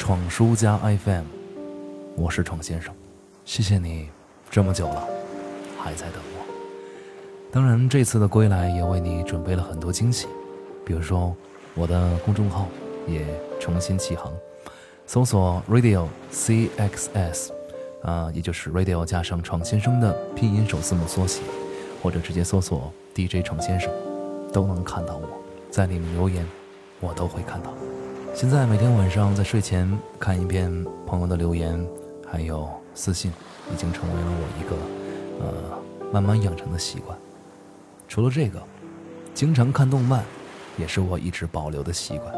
闯书家 FM》，我是闯先生。谢谢你这么久了，还在等我。当然，这次的归来也为你准备了很多惊喜，比如说我的公众号也重新启航，搜索 Radio CXS，啊，也就是 Radio 加上闯先生的拼音首字母缩写，或者直接搜索 DJ 闯先生，都能看到我，在里面留言，我都会看到。现在每天晚上在睡前看一遍朋友的留言，还有私信，已经成为了我一个呃慢慢养成的习惯。除了这个，经常看动漫，也是我一直保留的习惯。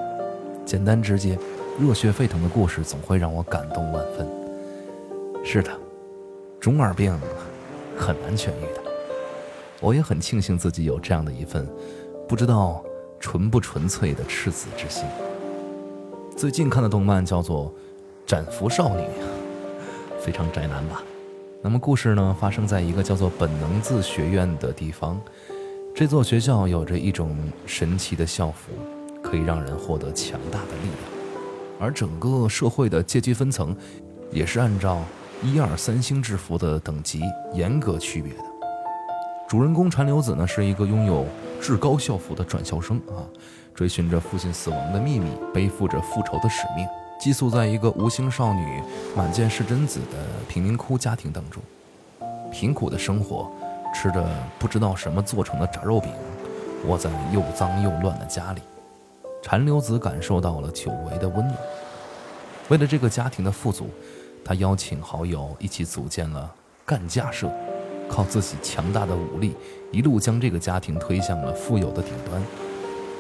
简单直接、热血沸腾的故事总会让我感动万分。是的，中二病很难痊愈的。我也很庆幸自己有这样的一份不知道纯不纯粹的赤子之心。最近看的动漫叫做《斩服少女》，非常宅男吧？那么故事呢，发生在一个叫做本能寺学院的地方。这座学校有着一种神奇的校服，可以让人获得强大的力量。而整个社会的阶级分层，也是按照一二三星制服的等级严格区别的。主人公传流子呢，是一个拥有至高校服的转校生啊。追寻着父亲死亡的秘密，背负着复仇的使命，寄宿在一个无心少女满见是贞子的贫民窟家庭当中。贫苦的生活，吃着不知道什么做成的炸肉饼，窝在又脏又乱的家里。禅流子感受到了久违的温暖。为了这个家庭的富足，他邀请好友一起组建了干架社，靠自己强大的武力，一路将这个家庭推向了富有的顶端。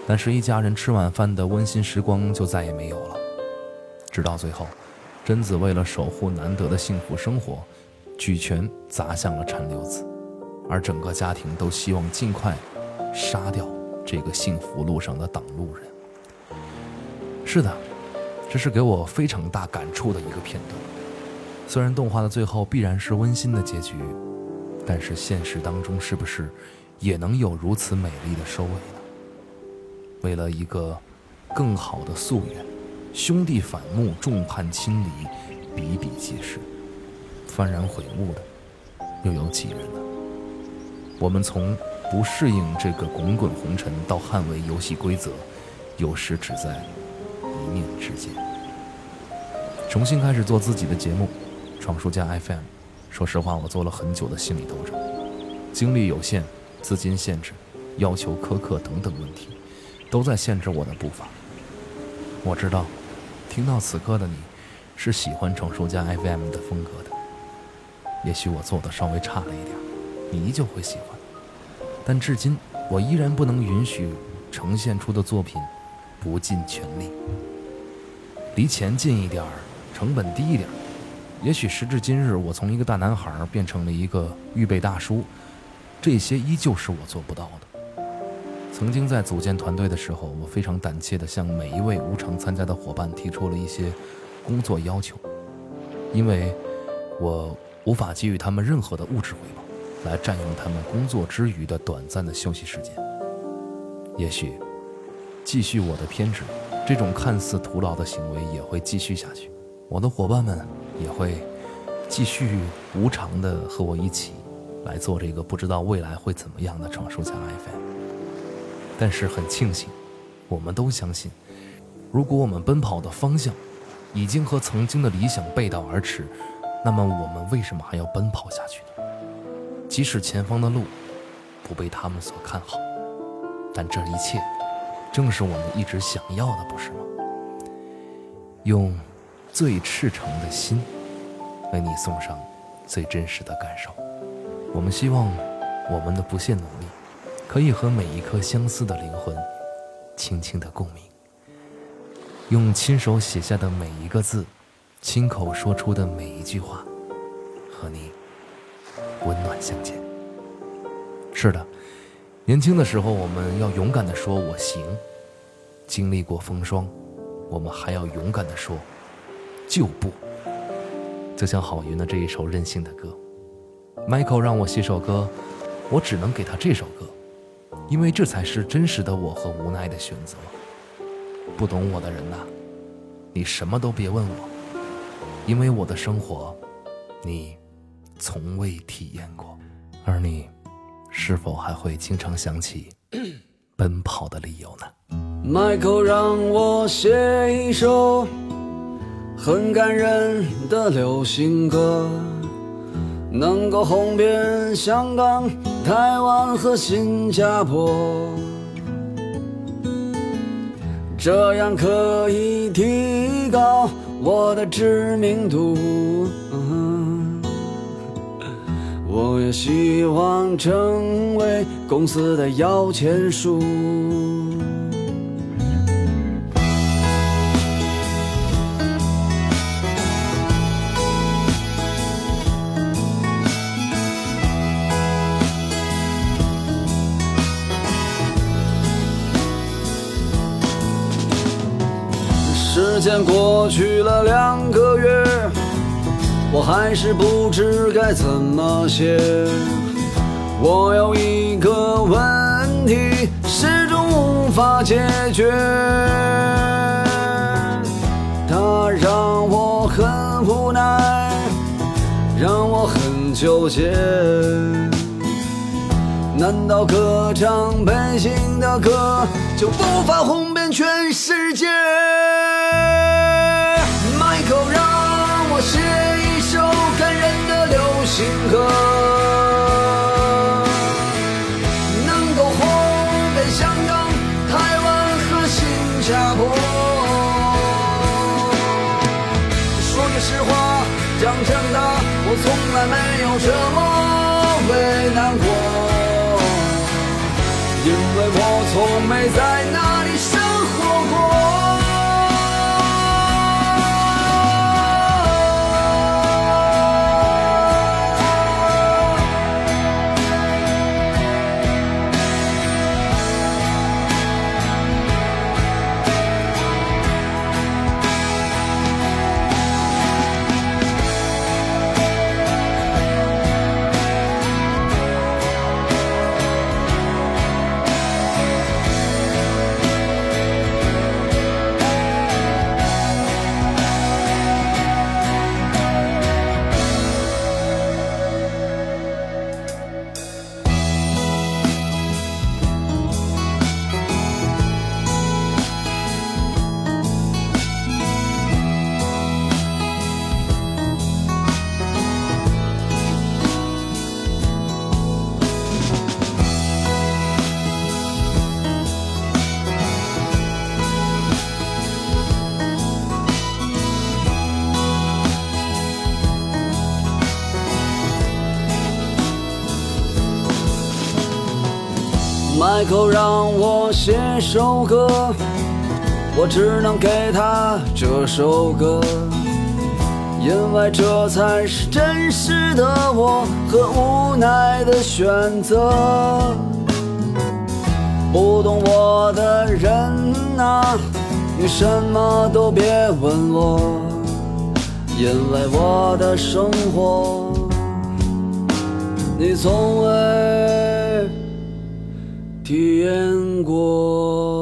但是，一家人吃晚饭的温馨时光就再也没有了。直到最后，贞子为了守护难得的幸福生活，举拳砸向了陈留子，而整个家庭都希望尽快杀掉这个幸福路上的挡路人。是的，这是给我非常大感触的一个片段。虽然动画的最后必然是温馨的结局，但是现实当中是不是也能有如此美丽的收尾呢？为了一个更好的夙愿，兄弟反目，众叛亲离，比比皆是。幡然悔悟的，又有几人呢？我们从不适应这个滚滚红尘，到捍卫游戏规则，有时只在一念之间。重新开始做自己的节目，闯书家 FM。说实话，我做了很久的心理斗争，精力有限，资金限制，要求苛刻等等问题。都在限制我的步伐。我知道，听到此刻的你，是喜欢闯书家 FM 的风格的。也许我做的稍微差了一点，你依旧会喜欢。但至今，我依然不能允许呈现出的作品不尽全力。离钱近一点儿，成本低一点儿。也许时至今日，我从一个大男孩变成了一个预备大叔，这些依旧是我做不到的。曾经在组建团队的时候，我非常胆怯地向每一位无偿参加的伙伴提出了一些工作要求，因为我无法给予他们任何的物质回报，来占用他们工作之余的短暂的休息时间。也许，继续我的偏执，这种看似徒劳的行为也会继续下去。我的伙伴们也会继续无偿地和我一起来做这个不知道未来会怎么样的闯书家 FM。但是很庆幸，我们都相信，如果我们奔跑的方向已经和曾经的理想背道而驰，那么我们为什么还要奔跑下去呢？即使前方的路不被他们所看好，但这一切正是我们一直想要的，不是吗？用最赤诚的心为你送上最真实的感受。我们希望我们的不懈努力。可以和每一颗相似的灵魂轻轻的共鸣。用亲手写下的每一个字，亲口说出的每一句话，和你温暖相见。是的，年轻的时候我们要勇敢的说“我行”，经历过风霜，我们还要勇敢的说“就不”。就像郝云的这一首任性的歌，Michael 让我写首歌，我只能给他这首歌。因为这才是真实的我和无奈的选择。不懂我的人呐，你什么都别问我，因为我的生活，你从未体验过。而你，是否还会经常想起 奔跑的理由呢？Michael 让我写一首很感人的流行歌。能够红遍香港、台湾和新加坡，这样可以提高我的知名度。我也希望成为公司的摇钱树。时间过去了两个月，我还是不知该怎么写。我有一个问题始终无法解决，它让我很无奈，让我很纠结。难道歌唱悲情的歌就无法红遍全世界？就让我写一首感人的流行歌能够红遍香港台湾和新加坡。说句实话讲真的我从来没有这么为难过因为我从没在麦克让我写首歌，我只能给他这首歌，因为这才是真实的我和无奈的选择。不懂我的人啊，你什么都别问我，因为我的生活，你从未。体验过。